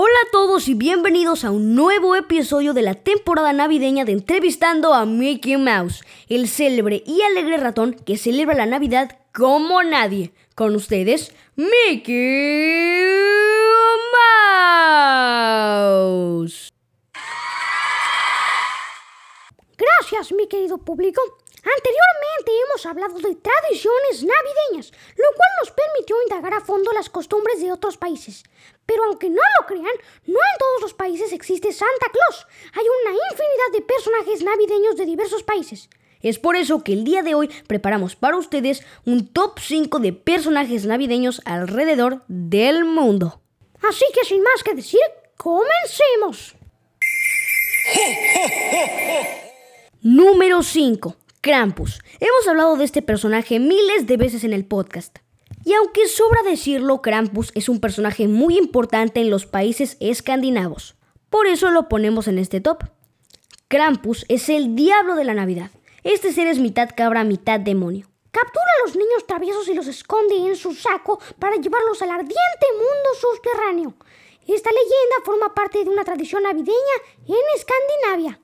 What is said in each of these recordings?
Hola a todos y bienvenidos a un nuevo episodio de la temporada navideña de Entrevistando a Mickey Mouse, el célebre y alegre ratón que celebra la Navidad como nadie. Con ustedes, Mickey Mouse. Gracias, mi querido público. Anteriormente hemos hablado de tradiciones navideñas, lo cual nos permitió indagar a fondo las costumbres de otros países. Pero aunque no lo crean, no en todos los países existe Santa Claus. Hay una infinidad de personajes navideños de diversos países. Es por eso que el día de hoy preparamos para ustedes un top 5 de personajes navideños alrededor del mundo. Así que sin más que decir, comencemos. Número 5. Krampus. Hemos hablado de este personaje miles de veces en el podcast. Y aunque sobra decirlo, Krampus es un personaje muy importante en los países escandinavos. Por eso lo ponemos en este top. Krampus es el diablo de la Navidad. Este ser es mitad cabra, mitad demonio. Captura a los niños traviesos y los esconde en su saco para llevarlos al ardiente mundo subterráneo. Esta leyenda forma parte de una tradición navideña en Escandinavia.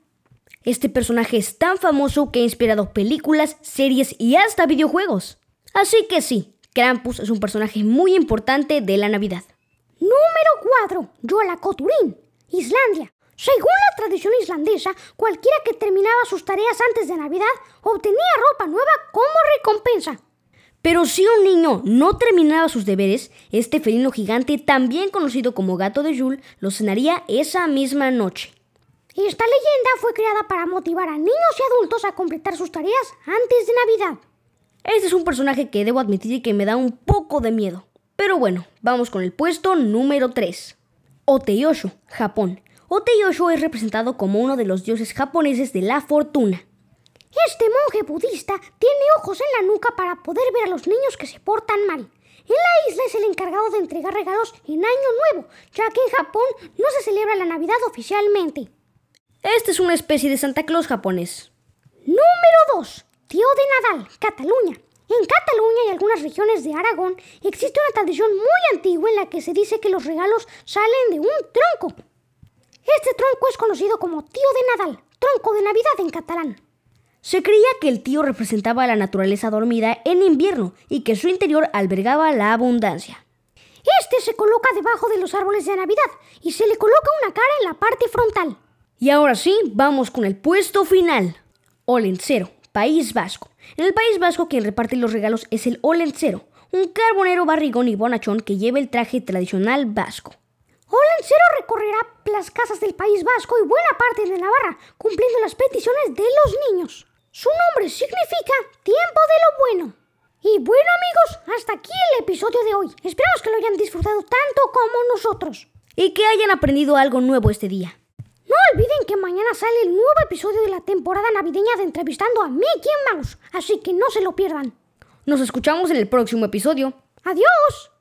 Este personaje es tan famoso que ha inspirado películas, series y hasta videojuegos. Así que sí, Krampus es un personaje muy importante de la Navidad. Número 4. Yola Koturin, Islandia. Según la tradición islandesa, cualquiera que terminaba sus tareas antes de Navidad obtenía ropa nueva como recompensa. Pero si un niño no terminaba sus deberes, este felino gigante, también conocido como gato de Yule, lo cenaría esa misma noche. Esta leyenda fue creada para motivar a niños y adultos a completar sus tareas antes de Navidad. Este es un personaje que debo admitir que me da un poco de miedo. Pero bueno, vamos con el puesto número 3. Oteyosho, Japón. Oteyosho es representado como uno de los dioses japoneses de la fortuna. Este monje budista tiene ojos en la nuca para poder ver a los niños que se portan mal. En la isla es el encargado de entregar regalos en Año Nuevo, ya que en Japón no se celebra la Navidad oficialmente. Este es una especie de Santa Claus japonés. Número 2. Tío de Nadal, Cataluña. En Cataluña y algunas regiones de Aragón existe una tradición muy antigua en la que se dice que los regalos salen de un tronco. Este tronco es conocido como Tío de Nadal, tronco de Navidad en catalán. Se creía que el tío representaba la naturaleza dormida en invierno y que su interior albergaba la abundancia. Este se coloca debajo de los árboles de Navidad y se le coloca una cara en la parte frontal. Y ahora sí, vamos con el puesto final. Olencero, País Vasco. En el País Vasco quien reparte los regalos es el Olencero, un carbonero barrigón y bonachón que lleva el traje tradicional vasco. Olencero recorrerá las casas del País Vasco y buena parte de Navarra, cumpliendo las peticiones de los niños. Su nombre significa tiempo de lo bueno. Y bueno amigos, hasta aquí el episodio de hoy. Esperamos que lo hayan disfrutado tanto como nosotros. Y que hayan aprendido algo nuevo este día. No olviden que mañana sale el nuevo episodio de la temporada navideña de Entrevistando a Mickey Mouse, así que no se lo pierdan. Nos escuchamos en el próximo episodio. ¡Adiós!